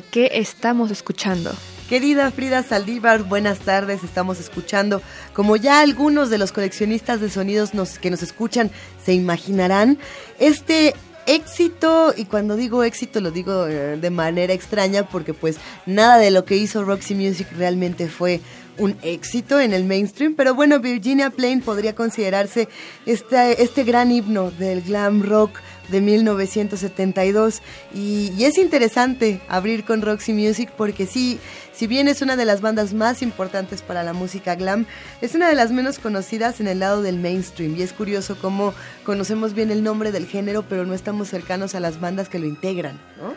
¿Qué estamos escuchando? Querida Frida Saldívar, buenas tardes. Estamos escuchando, como ya algunos de los coleccionistas de sonidos que nos escuchan se imaginarán, este éxito, y cuando digo éxito lo digo eh, de manera extraña porque pues nada de lo que hizo Roxy Music realmente fue un éxito en el mainstream, pero bueno, Virginia Plain podría considerarse este, este gran himno del glam rock de 1972 y, y es interesante abrir con Roxy Music porque sí, si bien es una de las bandas más importantes para la música glam, es una de las menos conocidas en el lado del mainstream y es curioso cómo conocemos bien el nombre del género pero no estamos cercanos a las bandas que lo integran, ¿no?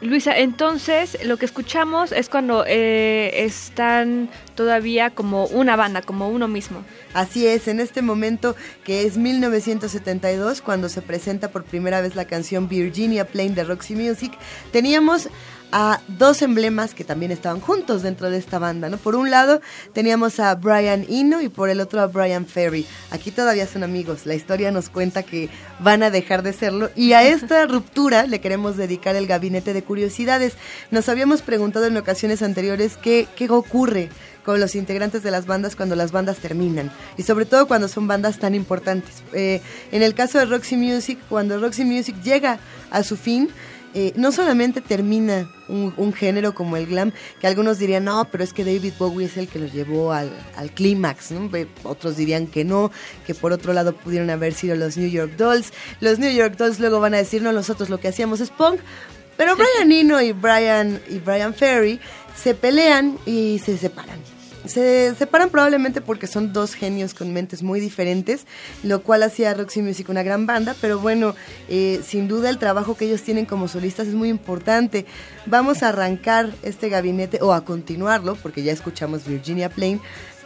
Luisa, entonces lo que escuchamos es cuando eh, están todavía como una banda, como uno mismo. Así es, en este momento que es 1972, cuando se presenta por primera vez la canción Virginia Plain de Roxy Music, teníamos a dos emblemas que también estaban juntos dentro de esta banda, ¿no? Por un lado teníamos a Brian Eno y por el otro a Brian Ferry. Aquí todavía son amigos, la historia nos cuenta que van a dejar de serlo y a esta ruptura le queremos dedicar el gabinete de curiosidades. Nos habíamos preguntado en ocasiones anteriores qué, qué ocurre con los integrantes de las bandas cuando las bandas terminan y sobre todo cuando son bandas tan importantes. Eh, en el caso de Roxy Music, cuando Roxy Music llega a su fin, eh, no solamente termina un, un género como el glam, que algunos dirían, no, pero es que David Bowie es el que los llevó al, al clímax, otros dirían que no, que por otro lado pudieron haber sido los New York Dolls. Los New York Dolls luego van a decir, no, nosotros lo que hacíamos es punk, pero Brian Eno y Brian, y Brian Ferry se pelean y se separan. Se separan probablemente porque son dos genios con mentes muy diferentes, lo cual hacía Roxy Music una gran banda, pero bueno, eh, sin duda el trabajo que ellos tienen como solistas es muy importante. Vamos a arrancar este gabinete, o a continuarlo, porque ya escuchamos Virginia Plain,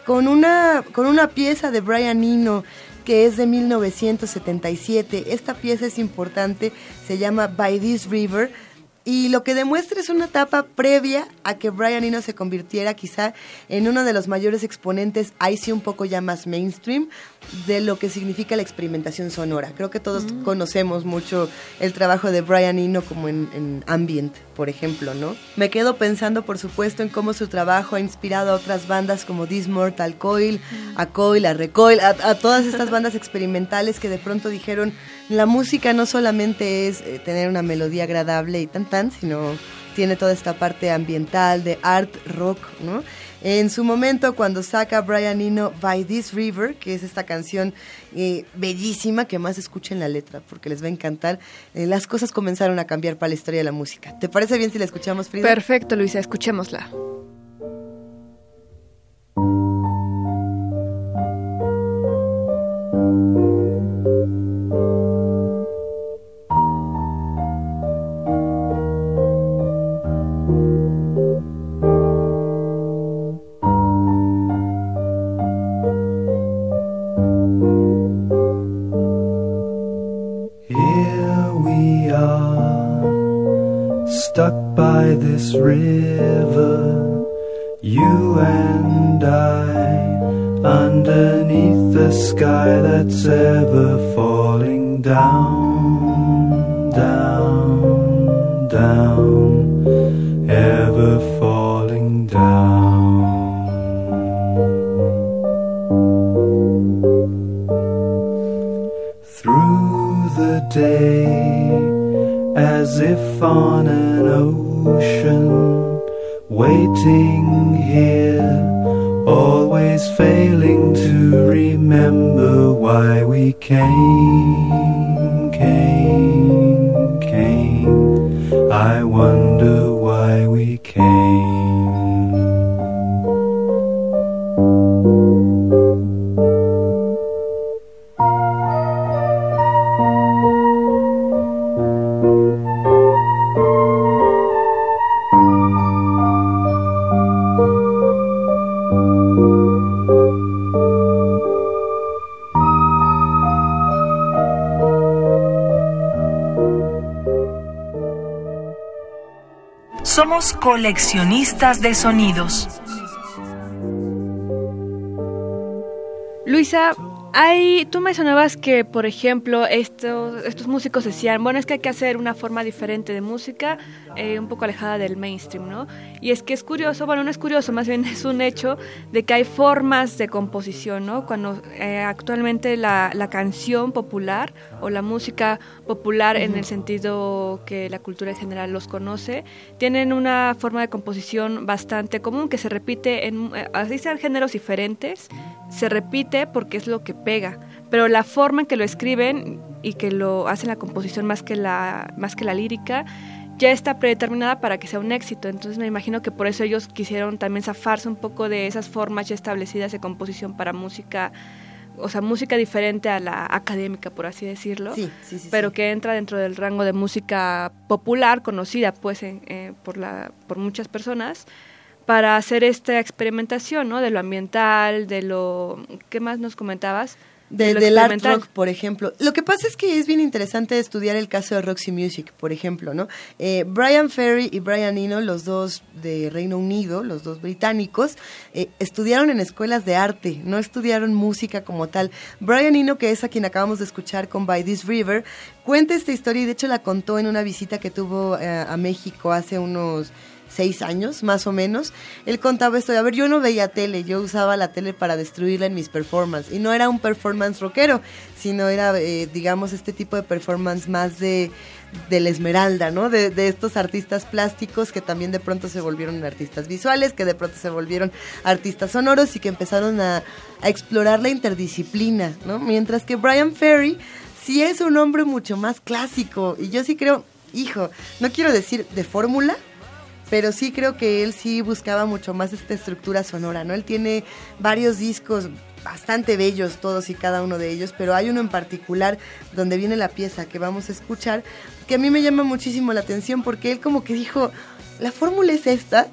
con una, con una pieza de Brian Eno que es de 1977. Esta pieza es importante, se llama By This River. Y lo que demuestra es una etapa previa a que Brian Eno se convirtiera quizá en uno de los mayores exponentes, ahí sí un poco ya más mainstream, de lo que significa la experimentación sonora. Creo que todos conocemos mucho el trabajo de Brian Eno como en, en Ambient, por ejemplo, ¿no? Me quedo pensando, por supuesto, en cómo su trabajo ha inspirado a otras bandas como This Mortal Coil, a Coil, a Recoil, a, a todas estas bandas experimentales que de pronto dijeron, la música no solamente es eh, tener una melodía agradable y tan tan, sino tiene toda esta parte ambiental de art rock, ¿no? En su momento, cuando saca Brian Eno By This River, que es esta canción eh, bellísima, que más escuchen la letra porque les va a encantar, eh, las cosas comenzaron a cambiar para la historia de la música. ¿Te parece bien si la escuchamos, Frida? Perfecto, Luisa, escuchémosla. We are, stuck by this river, you and I, underneath the sky that's ever falling down, down, down, ever falling down. through the day as if on an ocean, waiting here, always failing to remember why we came, came, came. I wonder why we came. Coleccionistas de sonidos. Luisa, hay, tú mencionabas que, por ejemplo, estos, estos músicos decían, bueno, es que hay que hacer una forma diferente de música, eh, un poco alejada del mainstream, ¿no? Y es que es curioso, bueno, no es curioso, más bien es un hecho de que hay formas de composición, ¿no? Cuando eh, actualmente la, la canción popular o la música popular en el sentido que la cultura en general los conoce, tienen una forma de composición bastante común que se repite en, eh, así sean géneros diferentes, se repite porque es lo que pega, pero la forma en que lo escriben y que lo hacen la composición más que la, más que la lírica, ya está predeterminada para que sea un éxito. Entonces me imagino que por eso ellos quisieron también zafarse un poco de esas formas ya establecidas de composición para música, o sea, música diferente a la académica, por así decirlo, Sí, sí, sí. pero que entra dentro del rango de música popular, conocida pues en- eh, por, la, por muchas personas, para hacer esta experimentación, ¿no? De lo ambiental, de lo... ¿Qué más nos comentabas? De- lo del art rock, por ejemplo. Lo que pasa es que es bien interesante estudiar el caso de Roxy Music, por ejemplo, ¿no? Eh, Brian Ferry y Brian Eno, los dos de Reino Unido, los dos británicos, eh, estudiaron en escuelas de arte, no estudiaron música como tal. Brian Eno, que es a quien acabamos de escuchar con By This River, cuenta esta historia y de hecho la contó en una visita que tuvo eh, a México hace unos seis años, más o menos, él contaba esto a ver, yo no veía tele, yo usaba la tele para destruirla en mis performances. Y no era un performance rockero, sino era, eh, digamos, este tipo de performance más de, de la esmeralda, ¿no? De, de estos artistas plásticos que también de pronto se volvieron artistas visuales, que de pronto se volvieron artistas sonoros y que empezaron a, a explorar la interdisciplina, ¿no? Mientras que Brian Ferry sí es un hombre mucho más clásico. Y yo sí creo, hijo, no quiero decir de fórmula, pero sí creo que él sí buscaba mucho más esta estructura sonora, ¿no? Él tiene varios discos bastante bellos todos y cada uno de ellos, pero hay uno en particular donde viene la pieza que vamos a escuchar, que a mí me llama muchísimo la atención porque él como que dijo, la fórmula es esta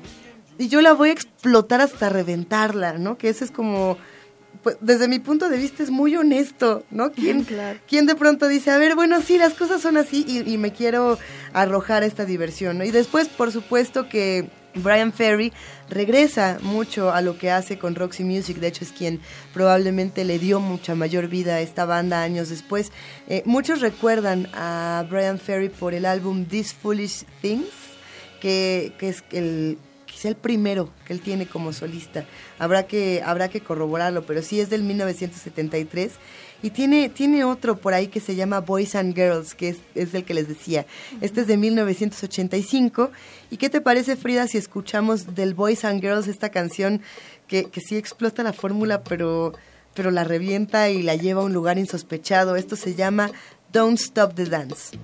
y yo la voy a explotar hasta reventarla, ¿no? Que ese es como, pues, desde mi punto de vista es muy honesto, ¿no? ¿Quién, Claro. ¿Quién de pronto dice, a ver, bueno, sí, las cosas son así y, y me quiero arrojar a esta diversión, ¿no? Y después, por supuesto que Brian Ferry regresa mucho a lo que hace con Roxy Music, de hecho es quien probablemente le dio mucha mayor vida a esta banda años después. Eh, muchos recuerdan a Brian Ferry por el álbum These Foolish Things, que, que es el quizá el primero que él tiene como solista. Habrá que, habrá que corroborarlo, pero sí es del 1973. Y tiene, tiene otro por ahí que se llama Boys and Girls, que es, es el que les decía. Este es de 1985. ¿Y qué te parece, Frida, si escuchamos del Boys and Girls esta canción que, que sí explota la fórmula, pero, pero la revienta y la lleva a un lugar insospechado? Esto se llama Don't Stop the Dance.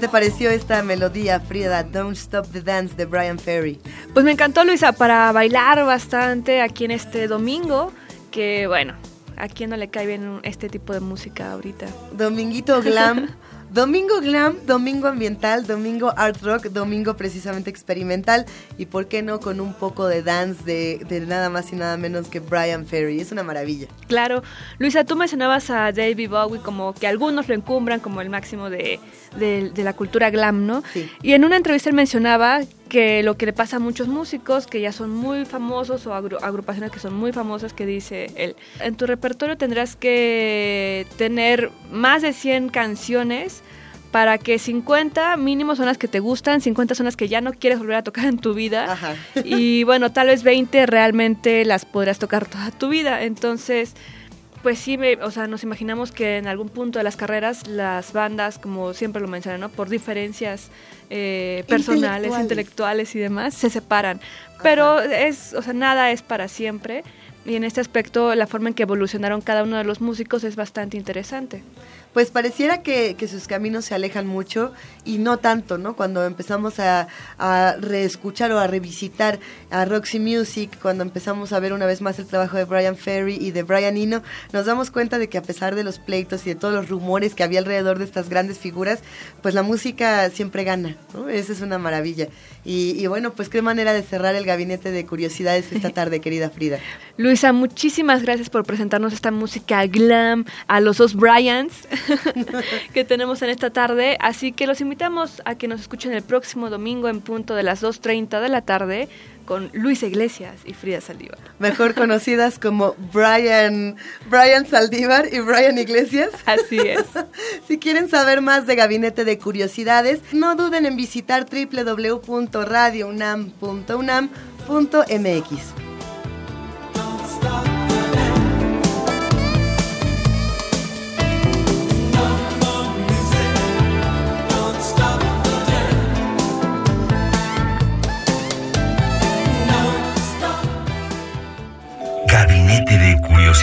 Te pareció esta melodía, Frida? Don't Stop the Dance de Brian Ferry. Pues me encantó, Luisa, para bailar bastante aquí en este domingo, que bueno, a quién no le cae bien este tipo de música ahorita. Dominguito Glam. Domingo glam, domingo ambiental, domingo art rock, domingo precisamente experimental y por qué no con un poco de dance de, de nada más y nada menos que Brian Ferry. Es una maravilla. Claro. Luisa, tú mencionabas a David Bowie como que algunos lo encumbran como el máximo de, de- de la cultura glam, ¿no? Sí. Y en una entrevista él mencionaba que lo que le pasa a muchos músicos que ya son muy famosos o agru- agrupaciones que son muy famosas que dice él, en tu repertorio tendrás que tener más de 100 canciones para que 50 mínimo son las que te gustan, 50 son las que ya no quieres volver a tocar en tu vida Ajá. y bueno, tal vez 20 realmente las podrás tocar toda tu vida. Entonces, pues sí, me- o sea, nos imaginamos que en algún punto de las carreras las bandas, como siempre lo mencionan, ¿no? por diferencias eh, personales, Intelectuales. intelectuales y demás, se separan. Pero es, o sea, nada es para siempre. Y en este aspecto, la forma en que evolucionaron cada uno de los músicos es bastante interesante. Pues pareciera que, que sus caminos se alejan mucho y no tanto, ¿no? Cuando empezamos a, a reescuchar o a revisitar a Roxy Music, cuando empezamos a ver una vez más el trabajo de Brian Ferry y de Brian Eno, nos damos cuenta de que a pesar de los pleitos y de todos los rumores que había alrededor de estas grandes figuras, pues la música siempre gana, ¿no? Esa es una maravilla. Y, y bueno, pues qué manera de cerrar el gabinete de curiosidades esta tarde, querida Frida. Luisa, muchísimas gracias por presentarnos esta música glam a los dos Bryans que tenemos en esta tarde. Así que los invitamos a que nos escuchen el próximo domingo en punto de las 2.30 de la tarde con Luisa Iglesias y Frida Saldívar. Mejor conocidas como Brian, Brian Saldívar y Brian Iglesias. Así es. Si quieren saber más de Gabinete de Curiosidades, no duden en visitar www.radiounam.unam.mx.